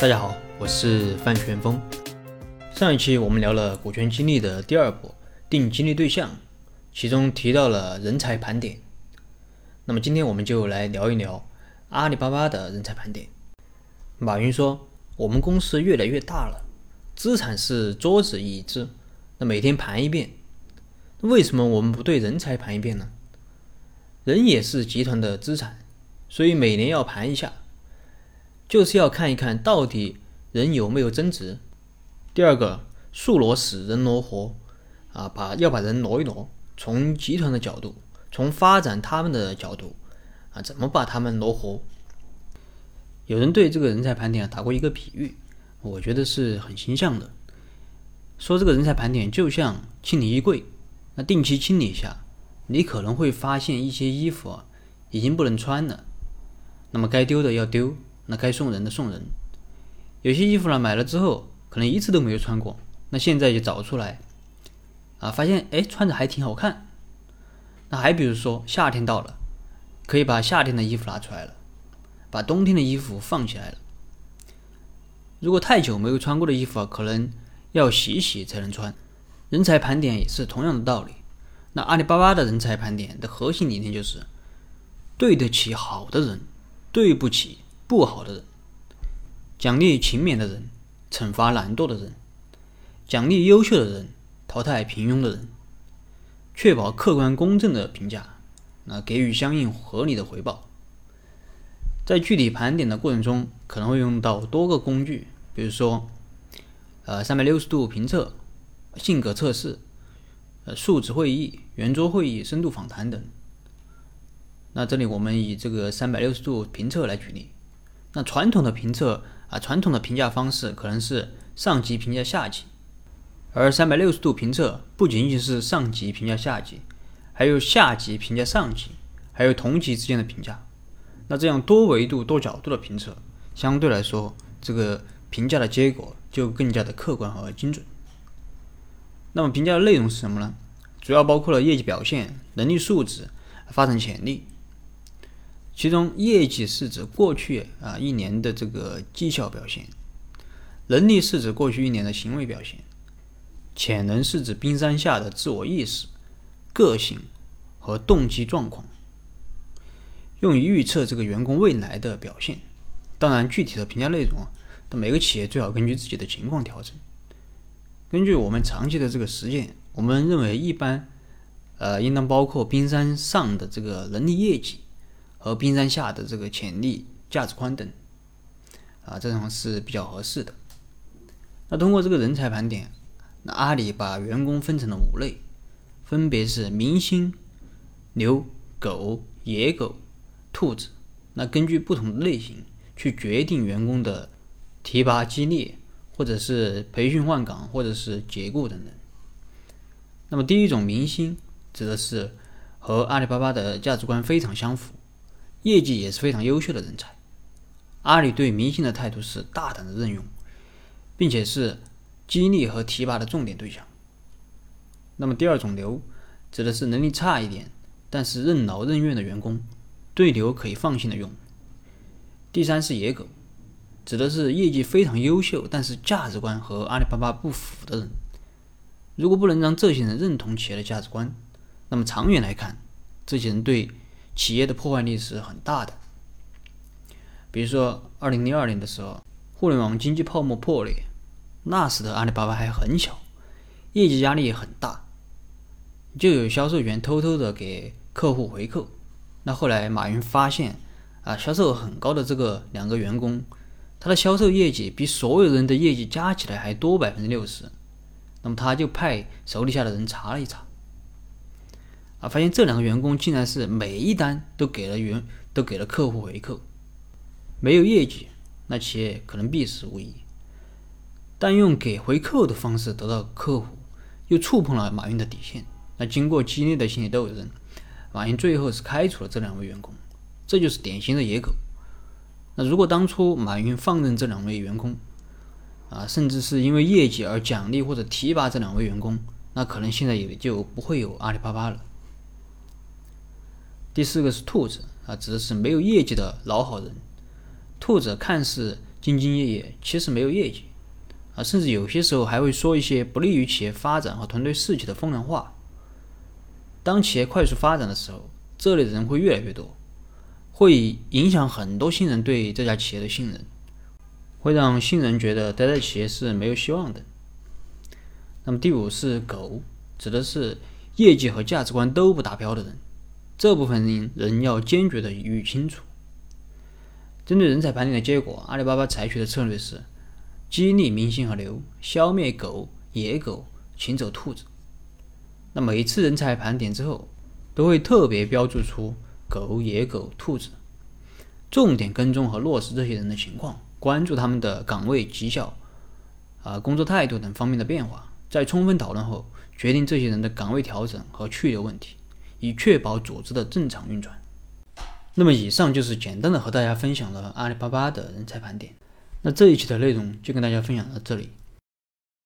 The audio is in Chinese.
大家好，我是范全峰。上一期我们聊了股权激励的第二步，定激励对象，其中提到了人才盘点。那么今天我们就来聊一聊阿里巴巴的人才盘点。马云说：“我们公司越来越大了，资产是桌子椅子，那每天盘一遍。为什么我们不对人才盘一遍呢？人也是集团的资产，所以每年要盘一下。”就是要看一看到底人有没有增值。第二个，树挪死，人挪活，啊，把要把人挪一挪。从集团的角度，从发展他们的角度，啊，怎么把他们挪活？有人对这个人才盘点打过一个比喻，我觉得是很形象的。说这个人才盘点就像清理衣柜，那定期清理一下，你可能会发现一些衣服啊已经不能穿了，那么该丢的要丢。那该送人的送人，有些衣服呢买了之后可能一次都没有穿过，那现在就找出来，啊，发现哎穿着还挺好看。那还比如说夏天到了，可以把夏天的衣服拿出来了，把冬天的衣服放起来了。如果太久没有穿过的衣服啊，可能要洗洗才能穿。人才盘点也是同样的道理。那阿里巴巴的人才盘点的核心理念就是，对得起好的人，对不起。不好的人，奖励勤勉的人，惩罚懒惰的人；奖励优秀的人，淘汰平庸的人；确保客观公正的评价，那给予相应合理的回报。在具体盘点的过程中，可能会用到多个工具，比如说，呃，三百六十度评测、性格测试、呃，数字会议、圆桌会议、深度访谈等。那这里我们以这个三百六十度评测来举例。那传统的评测啊，传统的评价方式可能是上级评价下级，而三百六十度评测不仅仅是上级评价下级，还有下级评价上级，还有同级之间的评价。那这样多维度、多角度的评测，相对来说，这个评价的结果就更加的客观和精准。那么评价的内容是什么呢？主要包括了业绩表现、能力素质、发展潜力。其中，业绩是指过去啊一年的这个绩效表现，能力是指过去一年的行为表现，潜能是指冰山下的自我意识、个性和动机状况，用于预测这个员工未来的表现。当然，具体的评价内容啊，每个企业最好根据自己的情况调整。根据我们长期的这个实践，我们认为一般呃应当包括冰山上的这个能力业绩。和冰山下的这个潜力、价值观等，啊，这种是比较合适的。那通过这个人才盘点，那阿里把员工分成了五类，分别是明星、牛、狗、野狗、兔子。那根据不同类型去决定员工的提拔、激励，或者是培训换岗，或者是解雇等等。那么第一种明星，指的是和阿里巴巴的价值观非常相符。业绩也是非常优秀的人才，阿里对明星的态度是大胆的任用，并且是激励和提拔的重点对象。那么第二种牛，指的是能力差一点，但是任劳任怨的员工，对牛可以放心的用。第三是野狗，指的是业绩非常优秀，但是价值观和阿里巴巴不符的人。如果不能让这些人认同企业的价值观，那么长远来看，这些人对。企业的破坏力是很大的。比如说，二零零二年的时候，互联网经济泡沫破裂，那时的阿里巴巴还很小，业绩压力也很大，就有销售员偷偷的给客户回扣。那后来马云发现，啊，销售很高的这个两个员工，他的销售业绩比所有人的业绩加起来还多百分之六十。那么他就派手底下的人查了一查。啊！发现这两个员工竟然是每一单都给了员都给了客户回扣，没有业绩，那企业可能必死无疑。但用给回扣的方式得到客户，又触碰了马云的底线。那经过激烈的心理斗争，马云最后是开除了这两位员工。这就是典型的野狗。那如果当初马云放任这两位员工，啊，甚至是因为业绩而奖励或者提拔这两位员工，那可能现在也就不会有阿里巴巴了。第四个是兔子啊，指的是没有业绩的老好人。兔子看似兢兢业业，其实没有业绩啊，甚至有些时候还会说一些不利于企业发展和团队士气的风凉话。当企业快速发展的时候，这类人会越来越多，会影响很多新人对这家企业的信任，会让新人觉得待在企业是没有希望的。那么第五是狗，指的是业绩和价值观都不达标的人，这部分人要坚决的予以清除。针对人才盘点的结果，阿里巴巴采取的策略是激励明星和牛，消灭狗、野狗，请走兔子。那每一次人才盘点之后，都会特别标注出狗、野狗、兔子，重点跟踪和落实这些人的情况，关注他们的岗位绩效、啊工作态度等方面的变化，在充分讨论后，决定这些人的岗位调整和去留问题，以确保组织的正常运转。那么以上就是简单的和大家分享了阿里巴巴的人才盘点。那这一期的内容就跟大家分享到这里，